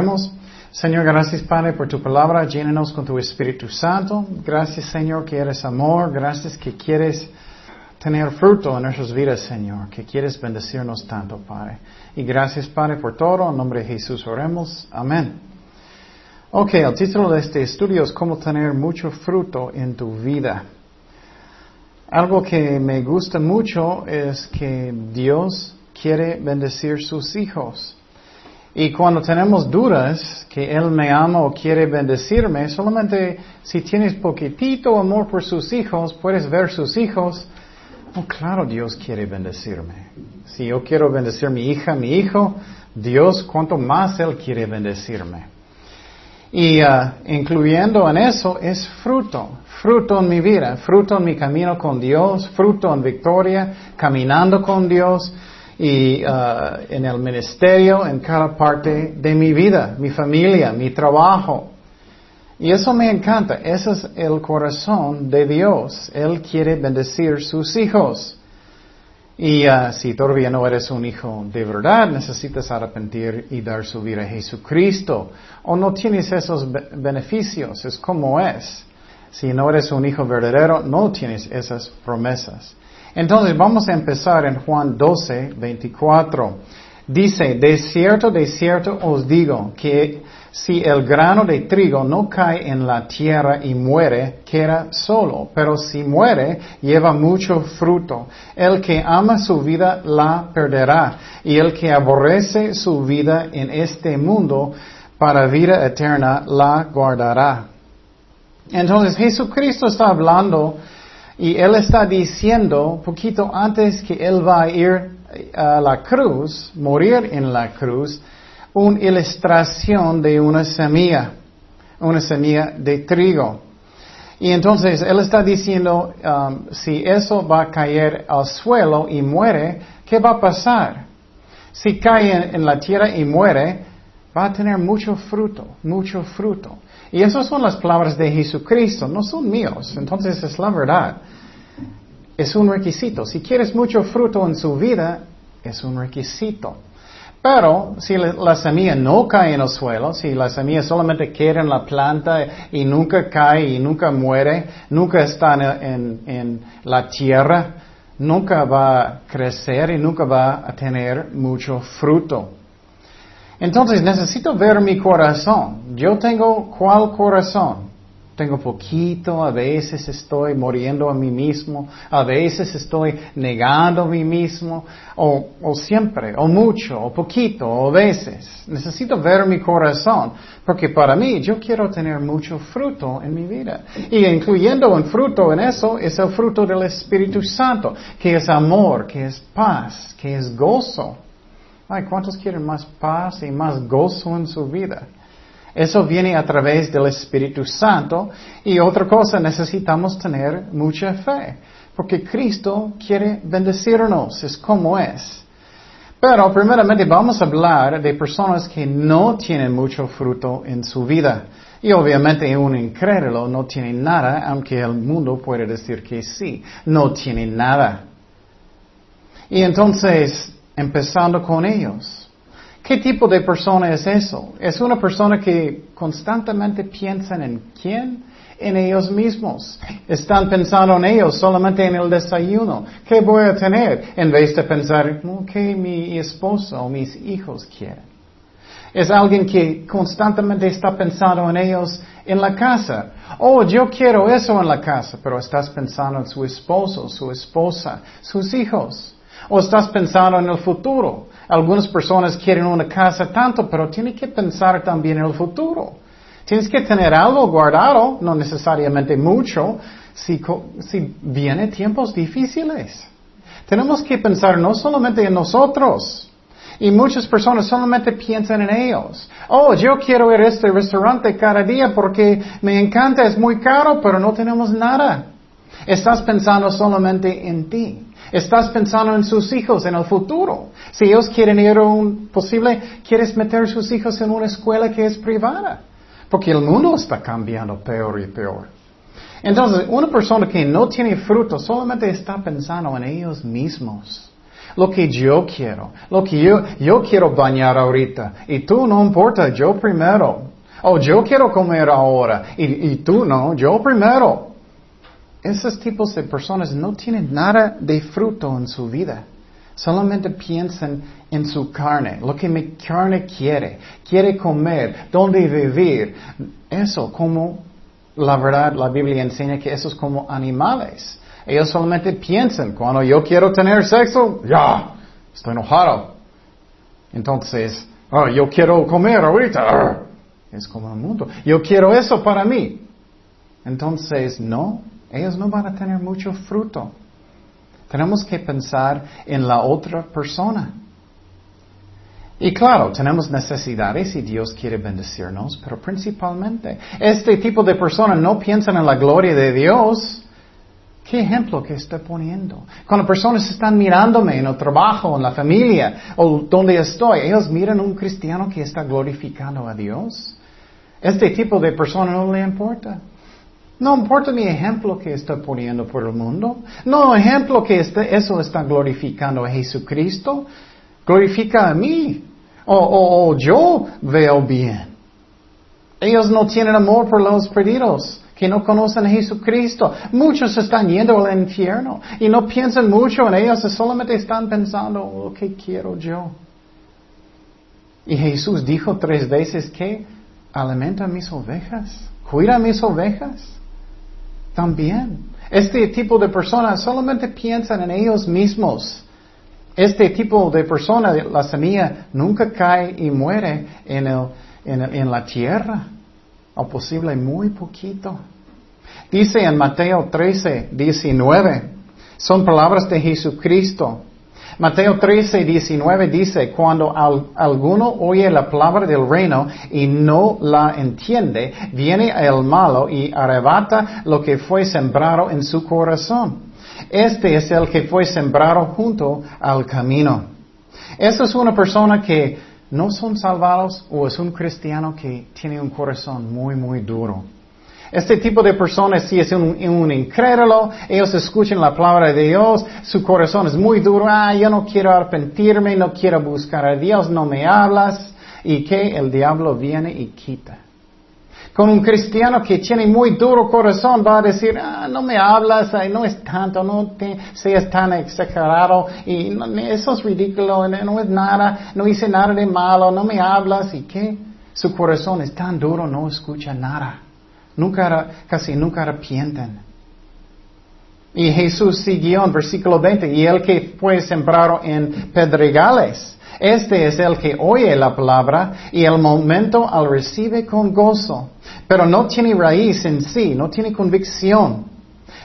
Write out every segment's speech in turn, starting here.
Oremos. Señor, gracias Padre por tu palabra. Llénanos con tu Espíritu Santo. Gracias Señor que eres amor. Gracias que quieres tener fruto en nuestras vidas, Señor. Que quieres bendecirnos tanto, Padre. Y gracias Padre por todo. En nombre de Jesús oremos. Amén. Ok, el título de este estudio es cómo tener mucho fruto en tu vida. Algo que me gusta mucho es que Dios quiere bendecir sus hijos. Y cuando tenemos dudas que Él me ama o quiere bendecirme, solamente si tienes poquitito amor por sus hijos, puedes ver sus hijos. Oh, claro, Dios quiere bendecirme. Si yo quiero bendecir mi hija, mi hijo, Dios, cuanto más Él quiere bendecirme. Y uh, incluyendo en eso es fruto, fruto en mi vida, fruto en mi camino con Dios, fruto en victoria, caminando con Dios, y uh, en el ministerio, en cada parte de mi vida, mi familia, mi trabajo. Y eso me encanta, ese es el corazón de Dios. Él quiere bendecir sus hijos. Y uh, si todavía no eres un hijo de verdad, necesitas arrepentir y dar su vida a Jesucristo. O no tienes esos beneficios, es como es. Si no eres un hijo verdadero, no tienes esas promesas. Entonces vamos a empezar en Juan 12, 24. Dice, de cierto, de cierto os digo que si el grano de trigo no cae en la tierra y muere, queda solo, pero si muere, lleva mucho fruto. El que ama su vida la perderá, y el que aborrece su vida en este mundo para vida eterna la guardará. Entonces Jesucristo está hablando y él está diciendo, poquito antes que él va a ir a la cruz, morir en la cruz, una ilustración de una semilla, una semilla de trigo. Y entonces él está diciendo, um, si eso va a caer al suelo y muere, ¿qué va a pasar? Si cae en la tierra y muere, va a tener mucho fruto, mucho fruto. Y esas son las palabras de Jesucristo, no son míos. Entonces es la verdad. Es un requisito. Si quieres mucho fruto en su vida, es un requisito. Pero si la, semilla no cae en el suelo, si la semilla solamente queda en la planta y nunca cae y nunca muere, nunca está en, en la tierra, nunca va a crecer y nunca va a tener mucho fruto. Entonces necesito ver mi corazón. Yo tengo cuál corazón. Tengo poquito, a veces estoy muriendo a mí mismo, a veces estoy negando a mí mismo, o, o siempre, o mucho, o poquito, o veces. Necesito ver mi corazón, porque para mí yo quiero tener mucho fruto en mi vida. Y incluyendo un fruto en eso es el fruto del Espíritu Santo, que es amor, que es paz, que es gozo. Ay, ¿cuántos quieren más paz y más gozo en su vida? Eso viene a través del Espíritu Santo. Y otra cosa, necesitamos tener mucha fe. Porque Cristo quiere bendecirnos, es como es. Pero primeramente vamos a hablar de personas que no tienen mucho fruto en su vida. Y obviamente un incrédulo no tiene nada, aunque el mundo puede decir que sí, no tiene nada. Y entonces empezando con ellos. ¿Qué tipo de persona es eso? Es una persona que constantemente piensa en quién? En ellos mismos. Están pensando en ellos solamente en el desayuno. ¿Qué voy a tener? En vez de pensar, ¿qué mi esposo o mis hijos quieren? Es alguien que constantemente está pensando en ellos en la casa. Oh, yo quiero eso en la casa, pero estás pensando en su esposo, su esposa, sus hijos. ¿O estás pensando en el futuro? Algunas personas quieren una casa tanto, pero tienes que pensar también en el futuro. Tienes que tener algo guardado, no necesariamente mucho, si, si vienen tiempos difíciles. Tenemos que pensar no solamente en nosotros, y muchas personas solamente piensan en ellos. Oh, yo quiero ir a este restaurante cada día porque me encanta, es muy caro, pero no tenemos nada. Estás pensando solamente en ti. Estás pensando en sus hijos, en el futuro. Si ellos quieren ir a un posible, quieres meter a sus hijos en una escuela que es privada. Porque el mundo está cambiando peor y peor. Entonces, una persona que no tiene fruto solamente está pensando en ellos mismos. lo que yo quiero, lo que yo, yo quiero bañar ahorita. Y tú no importa, yo primero. Oh, yo quiero comer ahora. Y tú no, yo primero. Esos tipos de personas no tienen nada de fruto en su vida. Solamente piensan en su carne, lo que mi carne quiere. Quiere comer, dónde vivir. Eso como, la verdad, la Biblia enseña que eso es como animales. Ellos solamente piensan, cuando yo quiero tener sexo, ya, estoy enojado. Entonces, oh, yo quiero comer ahorita. Es como el mundo. Yo quiero eso para mí. Entonces, no, ellos no van a tener mucho fruto. Tenemos que pensar en la otra persona. Y claro, tenemos necesidades y Dios quiere bendecirnos, pero principalmente este tipo de personas no piensan en la gloria de Dios. ¿Qué ejemplo que está poniendo? Cuando personas están mirándome en el trabajo, en la familia o donde estoy, ellos miran a un cristiano que está glorificando a Dios. Este tipo de persona no le importa. No importa mi ejemplo que está poniendo por el mundo. No ejemplo que este, eso está glorificando a Jesucristo. Glorifica a mí. O, yo veo bien. Ellos no tienen amor por los perdidos que no conocen a Jesucristo. Muchos están yendo al infierno y no piensan mucho en ellos, solamente están pensando, oh, ¿qué quiero yo? Y Jesús dijo tres veces que alimenta mis ovejas, cuida mis ovejas. También. Este tipo de personas solamente piensan en ellos mismos. Este tipo de persona, la semilla, nunca cae y muere en, el, en, la tierra. O posible muy poquito. Dice en Mateo 13, 19, son palabras de Jesucristo. Mateo 13, 19 dice, cuando alguno oye la palabra del reino y no la entiende, viene el malo y arrebata lo que fue sembrado en su corazón. Este es el que fue sembrado junto al camino. Esa es una persona que no son salvados o es un cristiano que tiene un corazón muy, muy duro. Este tipo de personas, si es un, un, incrédulo, ellos escuchan la palabra de Dios, su corazón es muy duro, ah, yo no quiero arrepentirme, no quiero buscar a Dios, no me hablas, y que el diablo viene y quita. Con un cristiano que tiene muy duro corazón va a decir, ah, no me hablas, no es tanto, no te, seas tan exagerado, y eso es ridículo, no es nada, no hice nada de malo, no me hablas, y que su corazón es tan duro, no escucha nada. Nunca, casi nunca arrepienten. Y Jesús siguió en versículo 20, y el que fue sembrado en pedregales, este es el que oye la palabra y el momento al recibe con gozo, pero no tiene raíz en sí, no tiene convicción,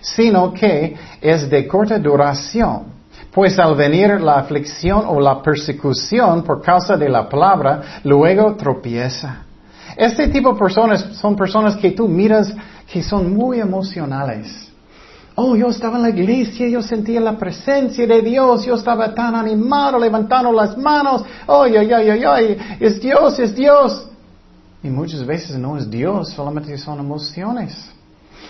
sino que es de corta duración. Pues al venir la aflicción o la persecución por causa de la palabra, luego tropieza. Este tipo de personas son personas que tú miras que son muy emocionales. Oh, yo estaba en la iglesia, yo sentía la presencia de Dios, yo estaba tan animado, levantando las manos. Oh, ay, ay, ay, ay, es Dios, es Dios. Y muchas veces no es Dios, solamente son emociones.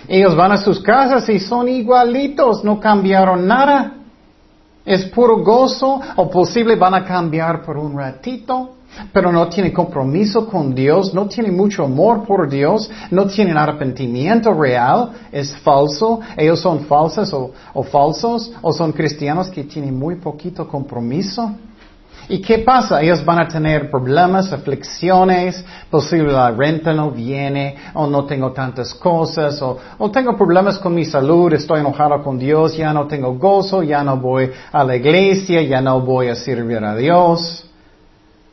Ellos van a sus casas y son igualitos, no cambiaron nada. Es puro gozo, o posible van a cambiar por un ratito pero no tiene compromiso con Dios, no tiene mucho amor por Dios, no tienen arrepentimiento real, es falso, ellos son falsas o, o falsos, o son cristianos que tienen muy poquito compromiso. ¿Y qué pasa? Ellos van a tener problemas, aflicciones, posible la renta no viene, o no tengo tantas cosas, o, o, tengo problemas con mi salud, estoy enojado con Dios, ya no tengo gozo, ya no voy a la iglesia, ya no voy a servir a Dios.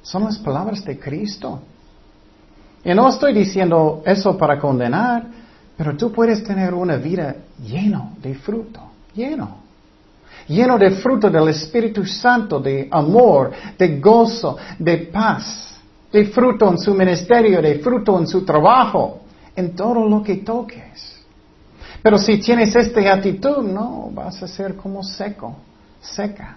Son las palabras de Cristo. Y no estoy diciendo eso para condenar, pero tú puedes tener una vida lleno de fruto, lleno. Lleno de fruto del Espíritu Santo, de amor, de gozo, de paz, de fruto en su ministerio, de fruto en su trabajo, en todo lo que toques. Pero si tienes esta actitud, no, vas a ser como seco, seca.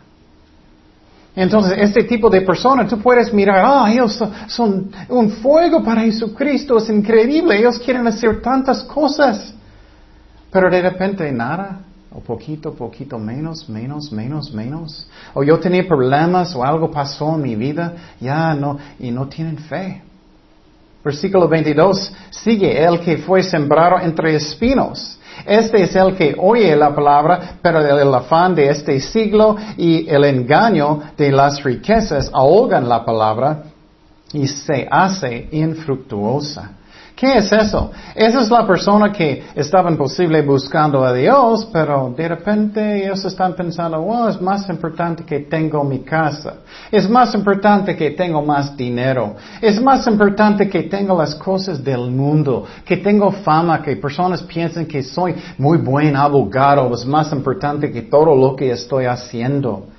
Entonces, este tipo de personas, tú puedes mirar, ah, ellos son, un fuego para Jesucristo, es increíble, ellos quieren hacer tantas cosas, pero de repente nada, O poquito, poquito, menos, menos, menos, menos. O yo tenía problemas o algo pasó en mi vida, ya no, y no tienen fe. Versículo 22 sigue, el que fue sembrado entre espinos. Este es el que oye la palabra, pero el afán de este siglo y el engaño de las riquezas ahogan la palabra y se hace infructuosa. ¿Qué es eso? Esa es la persona que estaba imposible buscando a Dios, pero de repente ellos están pensando, wow, es más importante que tengo mi casa. Es más importante que tengo más dinero. Es más importante que tengo las cosas del mundo. Que tengo fama, que personas piensen que soy muy buen abogado. Es más importante que todo lo que estoy haciendo.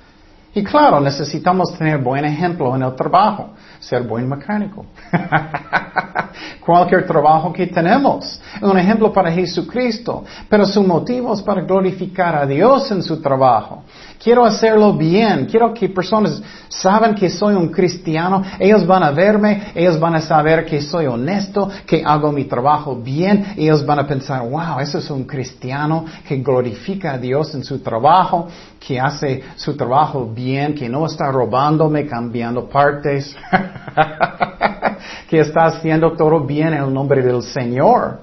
Y claro, necesitamos tener buen ejemplo en el trabajo, ser buen mecánico. Cualquier trabajo que tenemos, un ejemplo para Jesucristo, pero su motivo es para glorificar a Dios en su trabajo. Quiero hacerlo bien, quiero que personas saben que soy un cristiano, ellos van a verme, ellos van a saber que soy honesto, que hago mi trabajo bien, ellos van a pensar, wow, ese es un cristiano que glorifica a Dios en su trabajo, que hace su trabajo bien, que no está robándome, cambiando partes, que está haciendo todo bien en el nombre del Señor.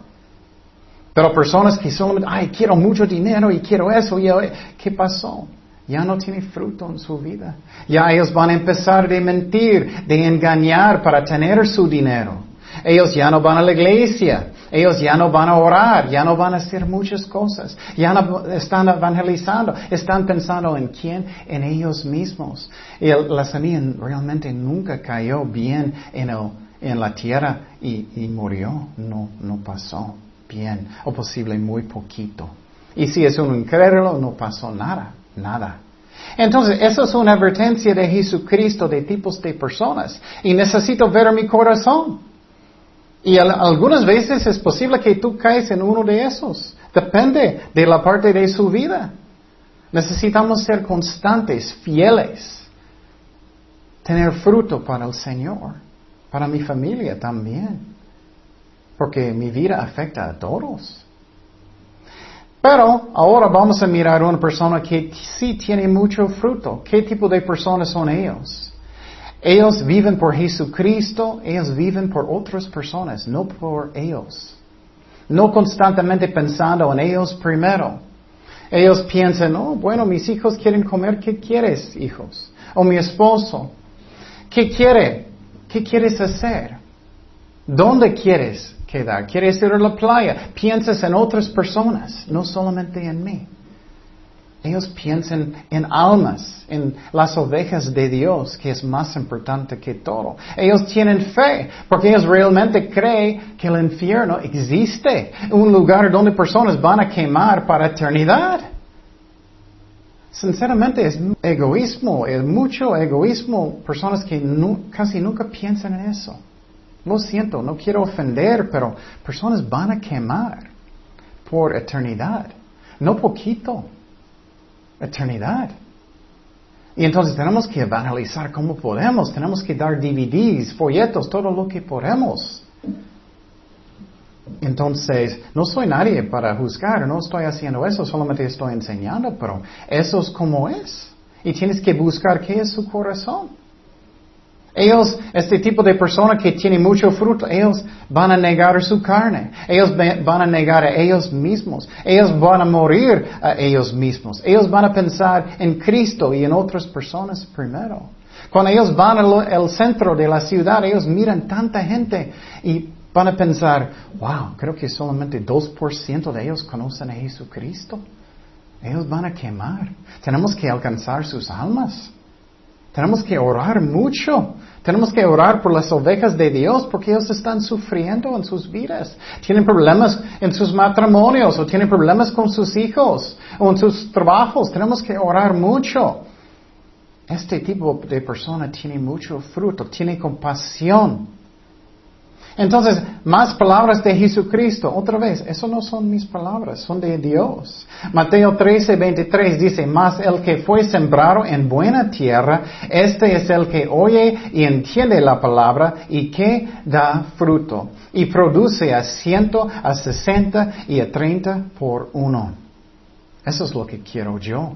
Pero personas que solamente, ay, quiero mucho dinero y quiero eso, y ¿qué pasó? ya no tiene fruto en su vida. Ya ellos van a empezar de mentir, de engañar para tener su dinero. Ellos ya no van a la iglesia. Ellos ya no van a orar, ya no van a hacer muchas cosas, ya no están evangelizando, están pensando en quién, en ellos mismos. Y la semilla realmente nunca cayó bien en, el, en la tierra y, y murió, no, no pasó bien, o posible muy poquito. Y si es un incrédulo, no pasó nada nada. Entonces, eso es una advertencia de Jesucristo de tipos de personas. Y necesito ver mi corazón. Y algunas veces es posible que tú caes en uno de esos. Depende de la parte de su vida. Necesitamos ser constantes, fieles. Tener fruto para el Señor. Para mi familia también. Porque mi vida afecta a todos. Pero ahora vamos a mirar a una persona que sí tiene mucho fruto. ¿Qué tipo de personas son ellos? Ellos viven por Jesucristo, ellos viven por otras personas, no por ellos. No constantemente pensando en ellos primero. Ellos piensan, oh, bueno, mis hijos quieren comer, ¿qué quieres, hijos? O mi esposo, ¿qué quiere? ¿Qué quieres hacer? ¿Dónde quieres? Quieres ir a la playa. Piensas en otras personas, no solamente en mí. Ellos piensan en almas, en las ovejas de Dios, que es más importante que todo. Ellos tienen fe, porque ellos realmente creen que el infierno existe, un lugar donde personas van a quemar para eternidad. Sinceramente es egoísmo, es mucho egoísmo, personas que casi nunca piensan en eso. Lo siento, no quiero ofender, pero personas van a quemar por eternidad. No poquito, eternidad. Y entonces tenemos que evangelizar como podemos, tenemos que dar DVDs, folletos, todo lo que podemos. Entonces, no soy nadie para juzgar, no estoy haciendo eso, solamente estoy enseñando, pero eso es como es. Y tienes que buscar qué es su corazón. Ellos, este tipo de persona que tiene mucho fruto, ellos van a negar su carne. Ellos van a negar a ellos mismos. Ellos van a morir a ellos mismos. Ellos van a pensar en Cristo y en otras personas primero. Cuando ellos van al centro de la ciudad, ellos miran tanta gente y van a pensar, wow, creo que solamente 2% de ellos conocen a Jesucristo. Ellos van a quemar. Tenemos que alcanzar sus almas. Tenemos que orar mucho. Tenemos que orar por las ovejas de Dios porque ellos están sufriendo en sus vidas. Tienen problemas en sus matrimonios o tienen problemas con sus hijos o en sus trabajos. Tenemos que orar mucho. Este tipo de persona tiene mucho fruto, tiene compasión. Entonces, más palabras de Jesucristo. Otra vez, eso no son mis palabras, son de Dios. Mateo 13, 23 dice, más el que fue sembrado en buena tierra, este es el que oye y entiende la palabra y que da fruto. Y produce a ciento, a sesenta y a treinta por uno. Eso es lo que quiero yo.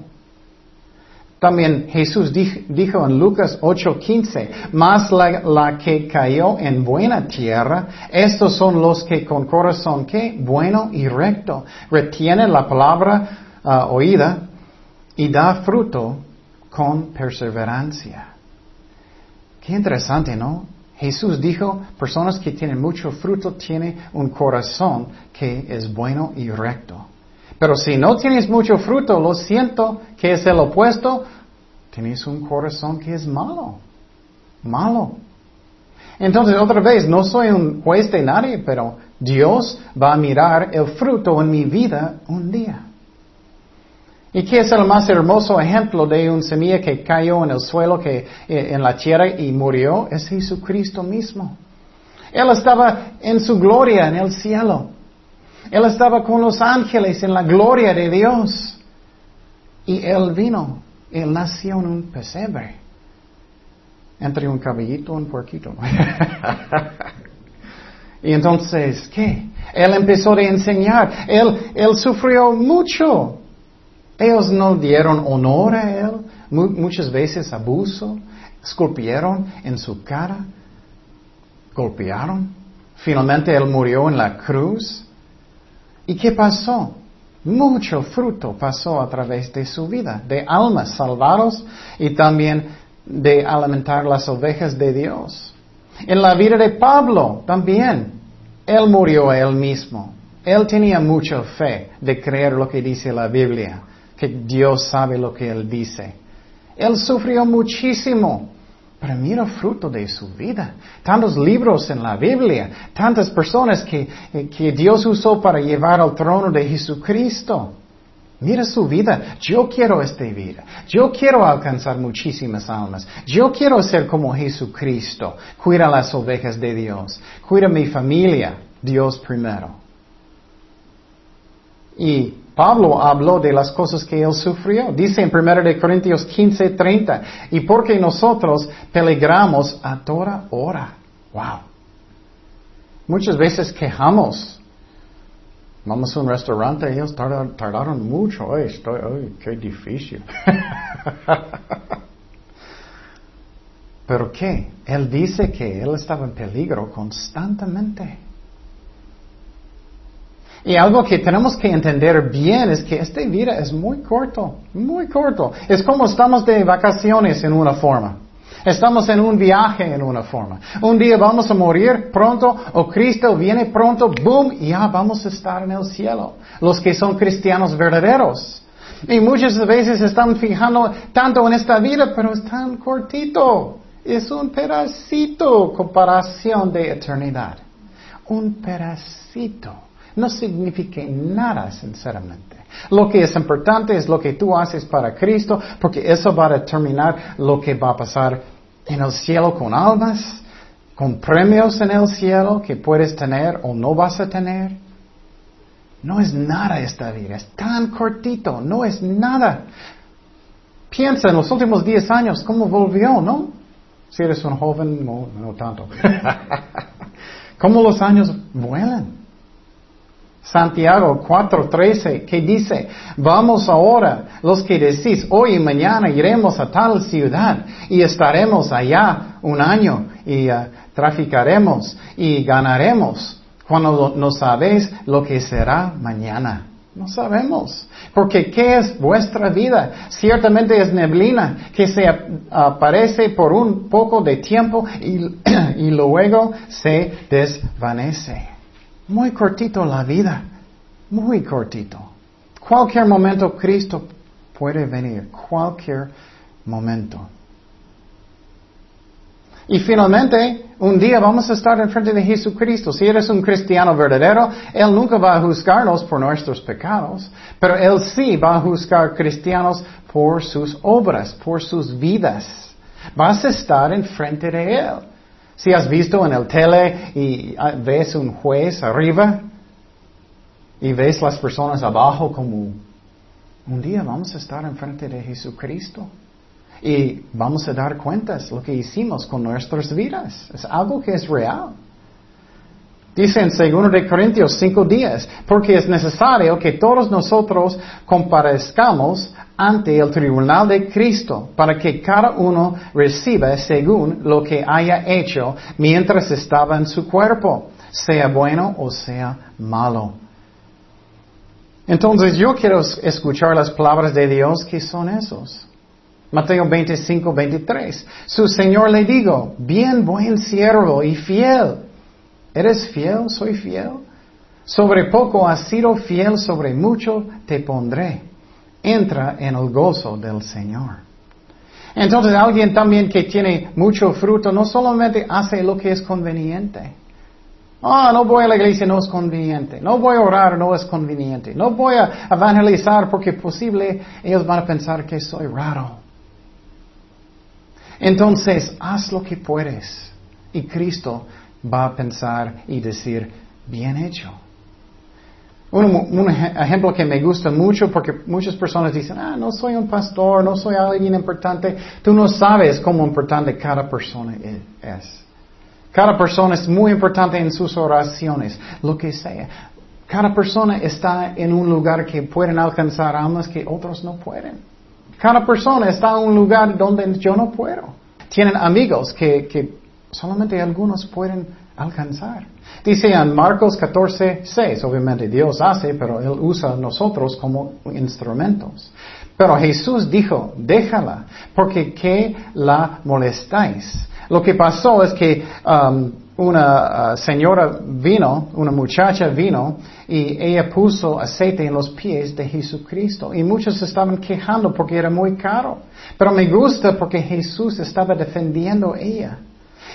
También Jesús dijo en Lucas 8:15, más la, que cayó en buena tierra, estos son los que con corazón que bueno y recto retienen la palabra ah, oída y da fruto con perseverancia. Qué interesante, ¿no? Jesús dijo, personas que tienen mucho fruto tienen un corazón que es bueno y recto. Pero si no tienes mucho fruto, lo siento, que es el opuesto, tienes un corazón que es malo. Malo. Entonces, otra vez, no soy un juez de nadie, pero Dios va a mirar el fruto en mi vida un día. ¿Y qué es el más hermoso ejemplo de un semilla que cayó en el suelo, que, eh, en la tierra y murió? Es Jesucristo mismo. Él estaba en su gloria en el cielo. Él estaba con los ángeles en la gloria de Dios. Y Él vino. Él nació en un pesebre. Entre un cabellito y un puerquito. y entonces, ¿qué? Él empezó a enseñar. Él, él sufrió mucho. Ellos no dieron honor a Él. Muchas veces abuso. Esculpieron en su cara. Golpearon. Finalmente Él murió en la cruz. ¿Y qué pasó? Mucho fruto pasó a través de su vida, de almas salvados y también de alimentar las ovejas de Dios. En la vida de Pablo también, él murió a él mismo. Él tenía mucha fe de creer lo que dice la Biblia, que Dios sabe lo que él dice. Él sufrió muchísimo. Pero mira el fruto de su vida. Tantos libros en la Biblia, tantas personas que, que Dios usó para llevar al trono de Jesucristo. Mira su vida. Yo quiero esta vida. Yo quiero alcanzar muchísimas almas. Yo quiero ser como Jesucristo. Cuida las ovejas de Dios. Cuida mi familia. Dios primero. Y Pablo habló de las cosas que él sufrió. Dice en 1 Corintios 15, 30, y porque nosotros peligramos a toda hora. Wow. Muchas veces quejamos. Vamos a un restaurante, ellos tardaron, mucho. Ay, estoy, ay, qué difícil. Pero ¿qué? Él dice que él estaba en peligro constantemente. Y algo que tenemos que entender bien es que esta vida es muy corto, muy corto. Es como estamos de vacaciones en una forma. Estamos en un viaje en una forma. Un día vamos a morir pronto o Cristo viene pronto, boom, y ya vamos a estar en el cielo. Los que son cristianos verdaderos. Y muchas veces están fijando tanto en esta vida, pero es tan cortito. Es un pedacito comparación de eternidad. Un pedacito no significa nada, sinceramente. Lo que es importante es lo que tú haces para Cristo, porque eso va a determinar lo que va a pasar en el cielo con almas, con premios en el cielo que puedes tener o no vas a tener. No es nada esta vida, es tan cortito, no es nada. Piensa en los últimos 10 años cómo volvió, ¿no? Si eres un joven, no, no tanto. cómo los años vuelan. Santiago 4:13, que dice, vamos ahora, los que decís, hoy y mañana iremos a tal ciudad y estaremos allá un año y uh, traficaremos y ganaremos, cuando no sabéis lo que será mañana. No sabemos. Porque ¿qué es vuestra vida? Ciertamente es neblina que se aparece por un poco de tiempo y, y luego se desvanece. Muy cortito la vida, muy cortito. Cualquier momento Cristo puede venir, cualquier momento. Y finalmente, un día vamos a estar en frente de Jesucristo. Si eres un cristiano verdadero, Él nunca va a juzgarnos por nuestros pecados, pero Él sí va a juzgar cristianos por sus obras, por sus vidas. Vas a estar en frente de Él. Si has visto en el tele y ah, ves un juez arriba y ves las personas abajo como un día vamos a estar enfrente de Jesucristo y vamos a dar cuentas lo que hicimos con nuestras vidas. Es algo que es real. Dice en 2 de Corintios 5 días, porque es necesario que todos nosotros comparezcamos ante el tribunal de Cristo, para que cada uno reciba según lo que haya hecho mientras estaba en su cuerpo, sea bueno o sea malo. Entonces yo quiero escuchar las palabras de Dios que son esos. Mateo 25, 23. Su Señor le digo, bien buen siervo y fiel. ¿Eres fiel? ¿Soy fiel? Sobre poco has sido fiel, sobre mucho te pondré. Entra en el gozo del Señor. Entonces alguien también que tiene mucho fruto no solamente hace lo que es conveniente. Ah, no voy a la iglesia, no es conveniente. No voy a orar, no es conveniente. No voy a evangelizar porque posible ellos van a pensar que soy raro. Entonces, haz lo que puedes. Y Cristo va a pensar y decir, bien hecho. Un, ejemplo que me gusta mucho porque muchas personas dicen, ah, no soy un pastor, no soy alguien importante. Tú no sabes cómo importante cada persona es. Cada persona es muy importante en sus oraciones, lo que sea. Cada persona está en un lugar que pueden alcanzar almas que otros no pueden. Cada persona está en un lugar donde yo no puedo. Tienen amigos que, que solamente algunos pueden alcanzar. Dice en Marcos 14, 6, obviamente Dios hace, pero Él usa a nosotros como instrumentos. Pero Jesús dijo, déjala, porque que la molestáis. Lo que pasó es que um, una uh, señora vino, una muchacha vino y ella puso aceite en los pies de Jesucristo y muchos estaban quejando porque era muy caro. Pero me gusta porque Jesús estaba defendiendo a ella.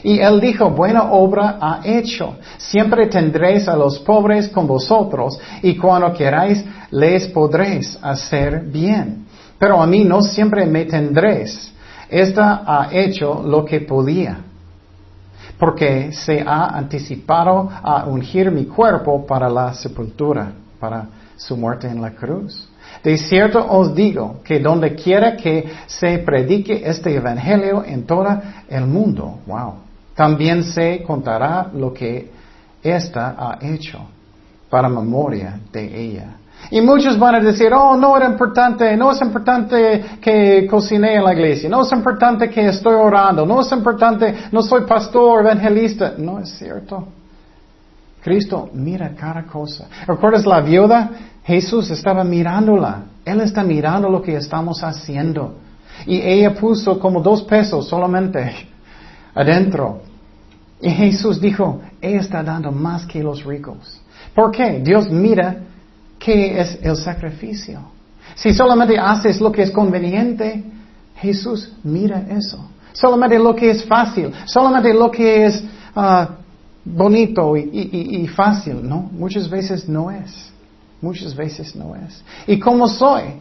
Y él dijo, buena obra ha hecho. Siempre tendréis a los pobres con vosotros y cuando queráis les podréis hacer bien. Pero a mí no siempre me tendréis. Esta ha hecho lo que podía porque se ha anticipado a ungir mi cuerpo para la sepultura, para su muerte en la cruz. De cierto os digo que donde quiera que se predique este evangelio en todo el mundo, wow, también se contará lo que ésta ha hecho para memoria de ella. Y muchos van a decir, oh, no era importante, no es importante que cocine en la iglesia, no es importante que estoy orando, no es importante, no soy pastor, evangelista. No es cierto. Cristo mira cada cosa. ¿Recuerdas la viuda? Jesús estaba mirándola. Él está mirando lo que estamos haciendo. Y ella puso como dos pesos solamente adentro. Y Jesús dijo, ella está dando más que los ricos. ¿Por qué? Dios mira qué es el sacrificio. Si solamente haces lo que es conveniente, Jesús mira eso. Solamente lo que es fácil, solamente lo que es ah, bonito y, fácil, ¿no? Muchas veces no es. Muchas veces no es. ¿Y cómo soy?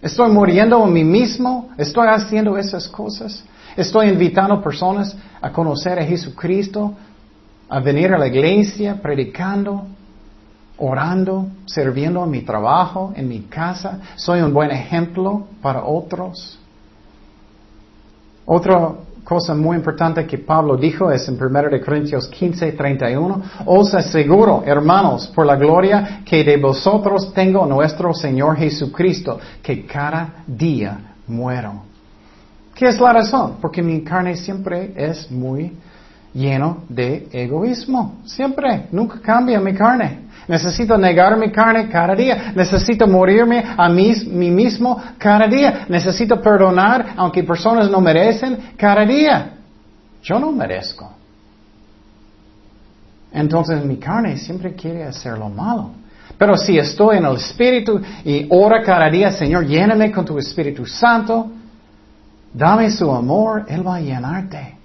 ¿Estoy muriendo a mí mismo? ¿Estoy haciendo esas cosas? ¿Estoy invitando personas a conocer a Jesucristo? ¿A venir a la iglesia predicando? orando, sirviendo en mi trabajo, en mi casa. Soy un buen ejemplo para otros. Otra cosa muy importante que Pablo dijo es en 1 Corintios 15, 31. Os aseguro, hermanos, por la gloria que de vosotros tengo nuestro Señor Jesucristo, que cada día muero. ¿Qué es la razón? Porque mi carne siempre es muy lleno de egoísmo. Siempre, nunca cambia mi carne. Necesito negar mi carne cada día. Necesito morirme a mí, mí mismo cada día. Necesito perdonar aunque personas no merecen cada día. Yo no merezco. Entonces mi carne siempre quiere hacer lo malo. Pero si estoy en el Espíritu y ora cada día, Señor, lléname con tu Espíritu Santo, dame su amor, Él va a llenarte.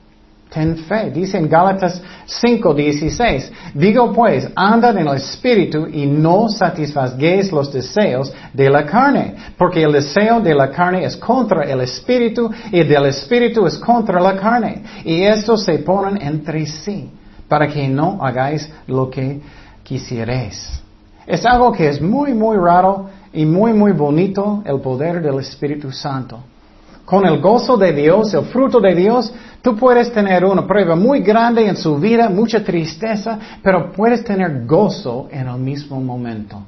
Ten fe. Dice en Gálatas 5:16, digo pues, andad en el Espíritu y no satisfazguéis los deseos de la carne, porque el deseo de la carne es contra el Espíritu y el del Espíritu es contra la carne. Y estos se ponen entre sí, para que no hagáis lo que quisierais. Es algo que es muy, muy raro y muy, muy bonito el poder del Espíritu Santo. Con el gozo de Dios, el fruto de Dios, Tú puedes tener una prueba muy grande en su vida, mucha tristeza, pero puedes tener gozo en el mismo momento.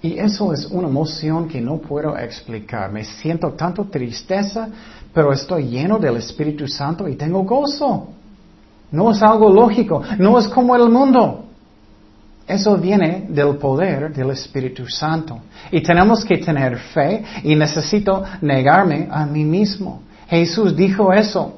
Y eso es una emoción que no puedo explicar. Me siento tanto tristeza, pero estoy lleno del Espíritu Santo y tengo gozo. No es algo lógico, no es como el mundo. Eso viene del poder del Espíritu Santo. Y tenemos que tener fe y necesito negarme a mí mismo. Jesús dijo eso.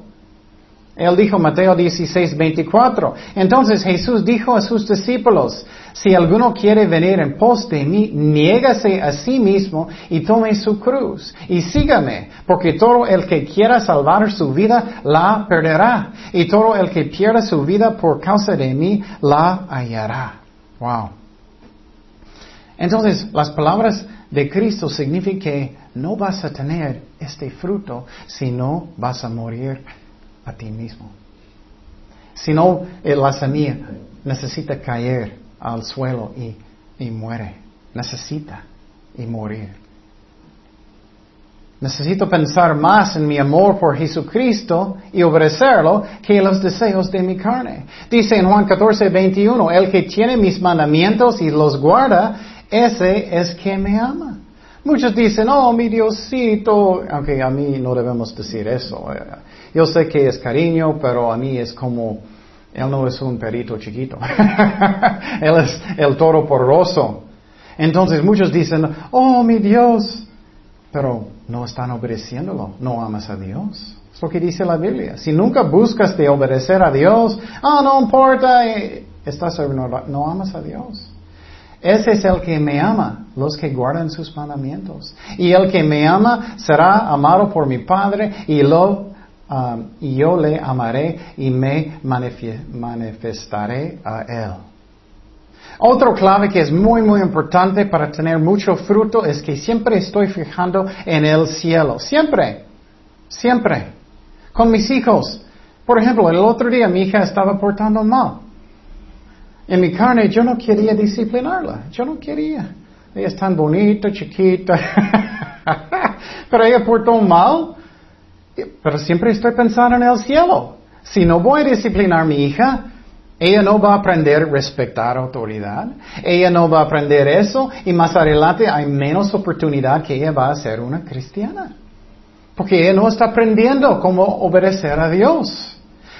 Él dijo Mateo 16, 24. Entonces Jesús dijo a sus discípulos, si alguno quiere venir en pos de mí, niégase a sí mismo y tome su cruz y sígame, porque todo el que quiera salvar su vida la perderá, y todo el que pierda su vida por causa de mí la hallará. Wow. Entonces, las palabras de Cristo significan que no vas a tener este fruto si no vas a morir a ti mismo. Si no, eh, la semilla necesita caer al suelo y, y muere. Necesita y morir. Necesito pensar más en mi amor por Jesucristo y obedecerlo que los deseos de mi carne. Dice en Juan 14, 21, el que tiene mis mandamientos y los guarda, ese es que me ama. Muchos dicen, oh, mi Diosito, aunque a mí no debemos decir eso. Yo sé que es cariño, pero a mí es como, Él no es un perito chiquito. él es el toro porroso. Entonces muchos dicen, oh, mi Dios, pero no están obedeciéndolo, no amas a Dios. Es lo que dice la Biblia. Si nunca buscas de obedecer a Dios, ah, no importa, eh, estás no amas a Dios. Ese es el que me ama, los que guardan sus mandamientos. Y el que me ama será amado por mi Padre y, lo, um, y yo le amaré y me manifestaré a él. Otro clave que es muy, muy importante para tener mucho fruto es que siempre estoy fijando en el cielo. Siempre. Siempre. Con mis hijos. Por ejemplo, el otro día mi hija estaba portando mal. En mi carne yo no quería disciplinarla, yo no quería. Ella es tan bonita, chiquita, pero ella portó mal. Pero siempre estoy pensando en el cielo. Si no voy a disciplinar a mi hija, ella no va a aprender a respetar autoridad. Ella no va a aprender eso y más adelante hay menos oportunidad que ella va a ser una cristiana. Porque ella no está aprendiendo cómo obedecer a Dios.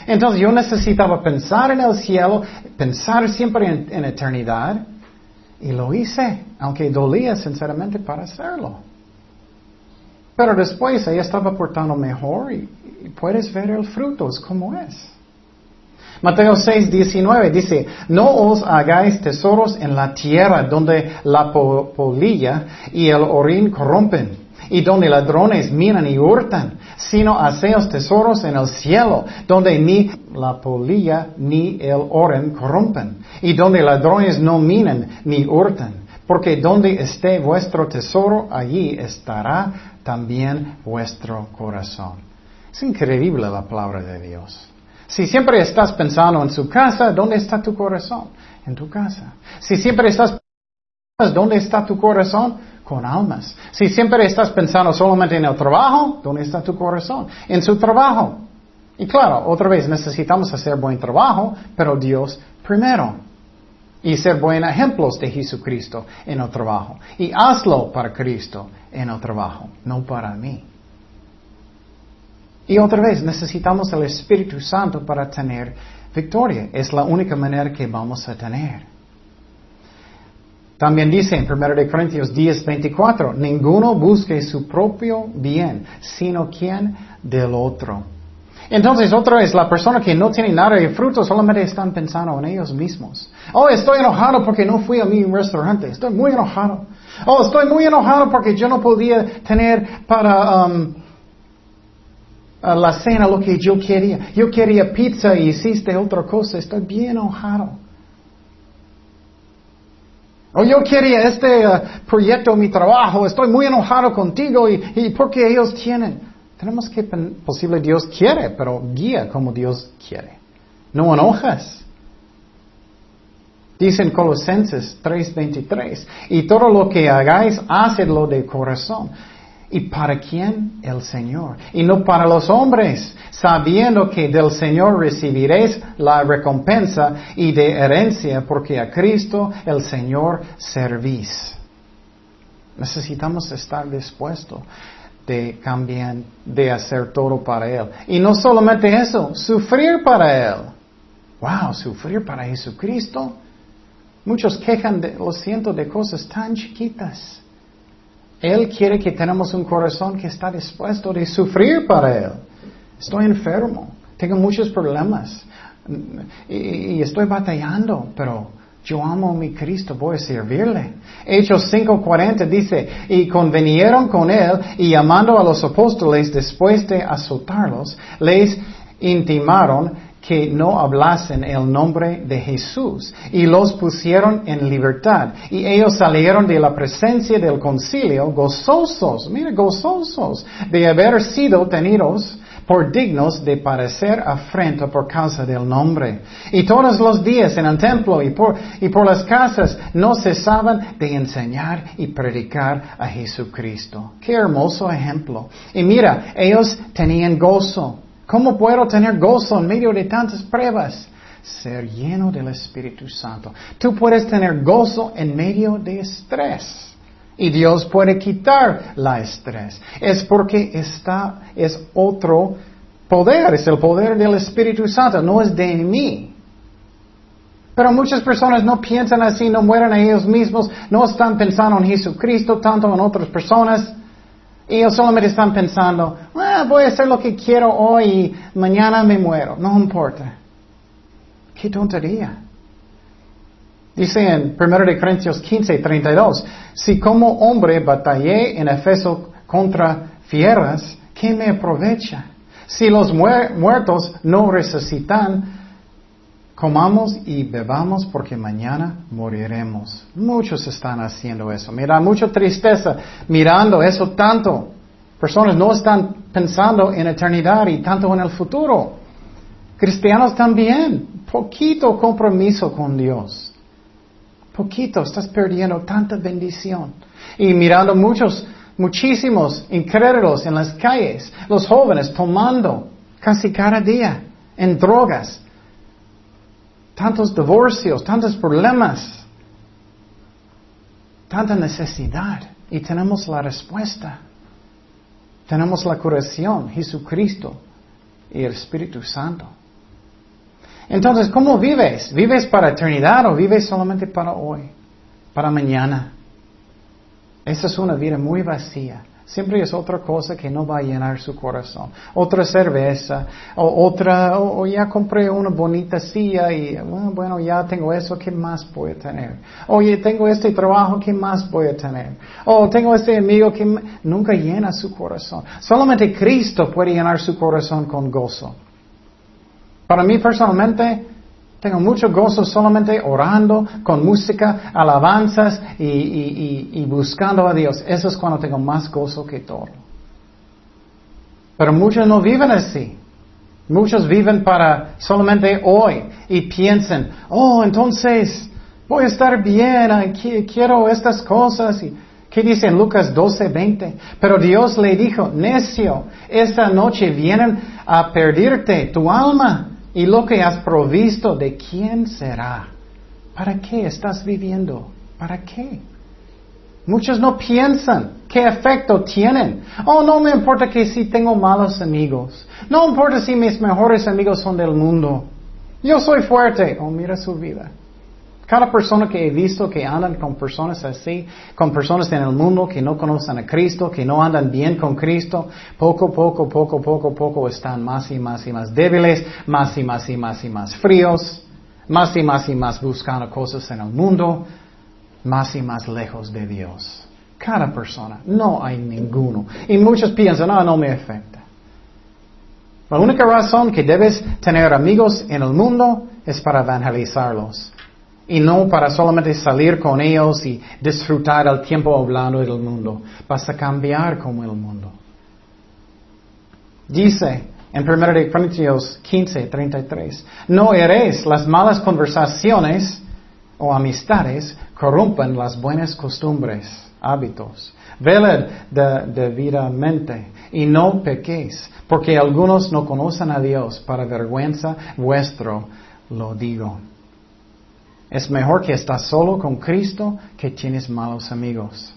Entonces yo necesitaba pensar en el cielo, pensar siempre en, eternidad, y lo hice, aunque dolía sinceramente para hacerlo. Pero después ella estaba portando mejor y, puedes ver el fruto, es como es. Mateo 6, 19 dice, no os hagáis tesoros en la tierra donde la polilla y el orín corrompen y donde ladrones minan y hurtan, sino haceos tesoros en el cielo, donde ni la polilla ni el oren corrompen, y donde ladrones no minan ni hurtan, porque donde esté vuestro tesoro, allí estará también vuestro corazón. Es increíble la palabra de Dios. Si siempre estás pensando en su casa, ¿dónde está tu corazón? En tu casa. Si siempre estás ¿dónde está tu corazón? con almas. Si siempre estás pensando solamente en el trabajo, ¿dónde está tu corazón? En su trabajo. Y claro, otra vez necesitamos hacer buen trabajo, pero Dios primero. Y ser buenos ejemplos de Jesucristo en el trabajo. Y hazlo para Cristo en el trabajo, no para mí. Y otra vez, necesitamos el Espíritu Santo para tener victoria. Es la única manera que vamos a tener. También dice en 1 Corintios 10, 24, ninguno busque su propio bien, sino quien del otro. Entonces, otra vez, la persona que no tiene nada de fruto solamente están pensando en ellos mismos. Oh, estoy enojado porque no fui a mi restaurante. Estoy muy enojado. Oh, estoy muy enojado porque yo no podía tener para um, la cena lo que yo quería. Yo quería pizza y hiciste otra cosa. Estoy bien enojado. O yo quería este uh, proyecto, mi trabajo, estoy muy enojado contigo y, y porque ellos tienen. Tenemos que, posible Dios quiere, pero guía como Dios quiere. No enojas. Dicen Colosenses 3:23, y todo lo que hagáis, hacedlo de corazón. ¿Y para quién? El Señor. Y no para los hombres, sabiendo que del Señor recibiréis la recompensa y de herencia, porque a Cristo el Señor servís. Necesitamos estar dispuestos de cambiar, de hacer todo para Él. Y no solamente eso, sufrir para Él. Wow, sufrir para Jesucristo. Muchos quejan, de, lo siento, de cosas tan chiquitas. Él quiere que tenemos un corazón que está dispuesto de sufrir para Él. Estoy enfermo, tengo muchos problemas y, y estoy batallando, pero yo amo a mi Cristo, voy a servirle. Hechos 5:40 dice, y convenieron con él y llamando a los apóstoles después de azotarlos, les intimaron que no hablasen el nombre de Jesús y los pusieron en libertad. Y ellos salieron de la presencia del concilio gozosos, mira, gozosos de haber sido tenidos por dignos de parecer afrenta por causa del nombre. Y todos los días en el templo y por, y por las casas no cesaban de enseñar y predicar a Jesucristo. Qué hermoso ejemplo. Y mira, ellos tenían gozo. ¿Cómo puedo tener gozo en medio de tantas pruebas? Ser lleno del Espíritu Santo. Tú puedes tener gozo en medio de estrés. Y Dios puede quitar la estrés. Es porque está, es otro poder, es el poder del Espíritu Santo, no es de mí. Pero muchas personas no piensan así, no mueren a ellos mismos, no están pensando en Jesucristo, tanto en otras personas. Ellos solamente están pensando, ah, voy a hacer lo que quiero hoy y mañana me muero. No importa. Qué tontería. Dice en 1 Corintios 15, 32, si como hombre batallé en Efeso contra fieras, ¿qué me aprovecha? Si los muertos no resucitan, comamos y bebamos porque mañana moriremos. Muchos están haciendo eso. Mira, mucha tristeza mirando eso tanto. Personas no están pensando en eternidad y tanto en el futuro. Cristianos también. Poquito compromiso con Dios poquito, estás perdiendo tanta bendición. Y mirando muchos, muchísimos incrédulos en las calles, los jóvenes tomando casi cada día en drogas, tantos divorcios, tantos problemas, tanta necesidad. Y tenemos la respuesta. Tenemos la curación, Jesucristo y el Espíritu Santo. Entonces, ¿cómo vives? ¿Vives para eternidad o vives solamente para hoy? Para mañana. Esa es una vida muy vacía. Siempre es otra cosa que no va a llenar su corazón. Otra cerveza, o otra, o, ya compré una bonita silla y bueno, ya tengo eso, ¿qué más voy tener? Oye, tengo este trabajo, ¿qué más voy tener? O tengo este amigo que nunca llena su corazón. Solamente Cristo puede llenar su corazón con gozo. Para mí personalmente, tengo mucho gozo solamente orando con música, alabanzas y, buscando a Dios. Eso es cuando tengo más gozo que todo. Pero muchos no viven así. Muchos viven para solamente hoy y piensan, oh, entonces voy a estar bien, quiero estas cosas. ¿Qué dice en Lucas 12, 20? Pero Dios le dijo, necio, esta noche vienen a perderte tu alma. Y lo que has provisto, ¿de quién será? ¿Para qué estás viviendo? ¿Para qué? Muchos no piensan qué efecto tienen. Oh, no me importa que si tengo malos amigos. No importa si mis mejores amigos son del mundo. Yo soy fuerte. Oh, mira su vida. Cada persona que he visto que andan con personas así, con personas en el mundo que no conocen a Cristo, que no andan bien con Cristo, poco, poco, poco, poco, poco están más y más y más débiles, más y más y más y más fríos, más y más y más buscando cosas en el mundo, más y más lejos de Dios. Cada persona, no hay ninguno. Y muchos piensan, no, no me afecta. La única razón que debes tener amigos en el mundo es para evangelizarlos y no para solamente salir con ellos y disfrutar el tiempo hablando del mundo. Vas a cambiar como el mundo. Dice en 1 Corintios 15, 33, no eres las malas conversaciones o amistades corrompan las buenas costumbres, hábitos. Veled debidamente y no pequéis, porque algunos no conocen a Dios, para vergüenza vuestro lo digo. Es mejor que estás solo con Cristo que tienes malos amigos.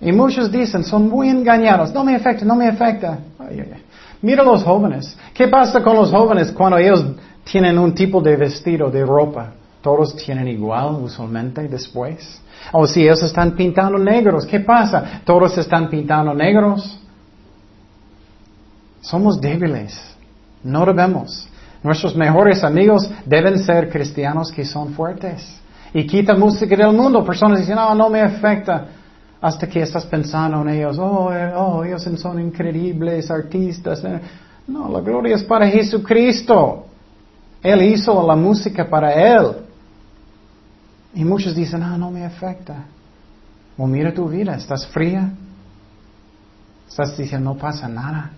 Y muchos dicen, son muy engañados, no me afecta, no me afecta. Mira los jóvenes. ¿Qué pasa con los jóvenes cuando ellos tienen un tipo de vestido, de ropa? Todos tienen igual usualmente después. O si ellos están pintando negros, ¿qué pasa? Todos están pintando negros. Somos débiles. No debemos. Nuestros mejores amigos deben ser cristianos que son fuertes. Y quita música del mundo. Personas dicen, no, no me afecta. Hasta que estás pensando en ellos, oh, eh, oh, ellos son increíbles artistas. No, la gloria es para Jesucristo. Él hizo la música para Él. Y muchos dicen, ah, no me afecta. O mira tu vida, estás fría. Estás diciendo, no pasa nada.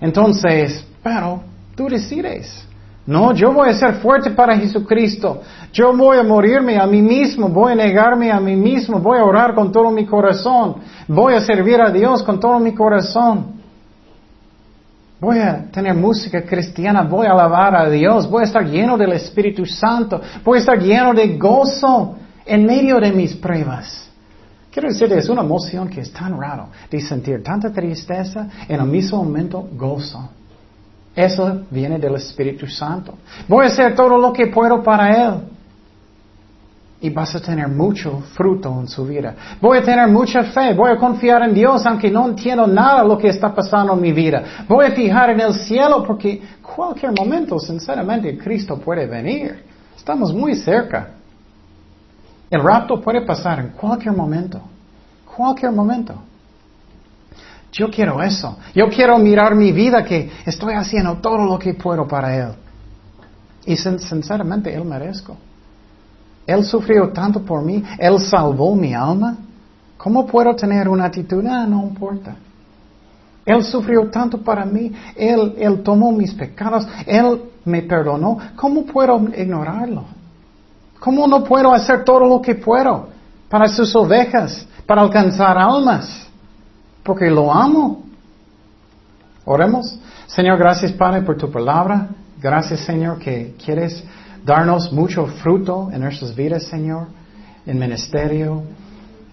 Entonces, pero tú decides. No, yo voy a ser fuerte para Jesucristo. Yo voy a morirme a mí mismo, voy a negarme a mí mismo, voy a orar con todo mi corazón, voy a servir a Dios con todo mi corazón. Voy a tener música cristiana, voy a alabar a Dios, voy a estar lleno del Espíritu Santo, voy a estar lleno de gozo en medio de mis pruebas. Quiero decir, es una emoción que es tan raro de sentir tanta tristeza en el mismo momento gozo. Eso viene del Espíritu Santo. Voy a hacer todo lo que puedo para Él. Y vas a tener mucho fruto en su vida. Voy a tener mucha fe. Voy a confiar en Dios aunque no entiendo nada de lo que está pasando en mi vida. Voy a fijar en el cielo porque cualquier momento, sinceramente, Cristo puede venir. Estamos muy cerca. El rapto puede pasar en cualquier momento. Cualquier momento. Yo quiero eso. Yo quiero mirar mi vida que estoy haciendo todo lo que puedo para Él. Y sinceramente, Él merezco. Él sufrió tanto por mí. Él salvó mi alma. ¿Cómo puedo tener una actitud? Ah, no importa. Él sufrió tanto para mí. Él, él tomó mis pecados. Él me perdonó. ¿Cómo puedo ignorarlo? ¿Cómo no puedo hacer todo lo que puedo para sus ovejas, para alcanzar almas? Porque lo amo. Oremos. Señor, gracias Padre por tu palabra. Gracias Señor que quieres darnos mucho fruto en nuestras vidas, Señor, en ministerio,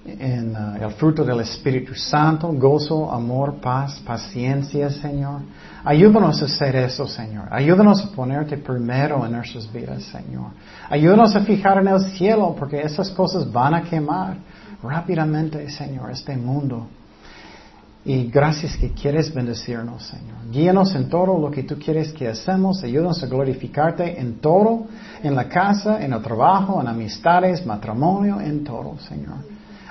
en uh, el fruto del Espíritu Santo, gozo, amor, paz, paciencia, Señor. Ayúdanos a hacer eso, Señor. Ayúdanos a ponerte primero en nuestras vidas, Señor. Ayúdanos a fijar en el cielo, porque esas cosas van a quemar rápidamente, Señor, este mundo. Y gracias que quieres bendecirnos, Señor. Guíanos en todo lo que tú quieres que hacemos. Ayúdanos a glorificarte en todo, en la casa, en el trabajo, en amistades, matrimonio, en todo, Señor.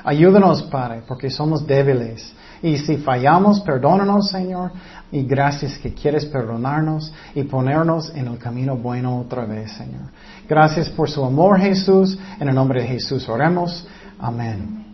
Ayúdanos, Padre, porque somos débiles. Y si fallamos, perdónanos, Señor. Y gracias que quieres perdonarnos y ponernos en el camino bueno otra vez, Señor. Gracias por su amor, Jesús. En el nombre de Jesús oremos. Amén.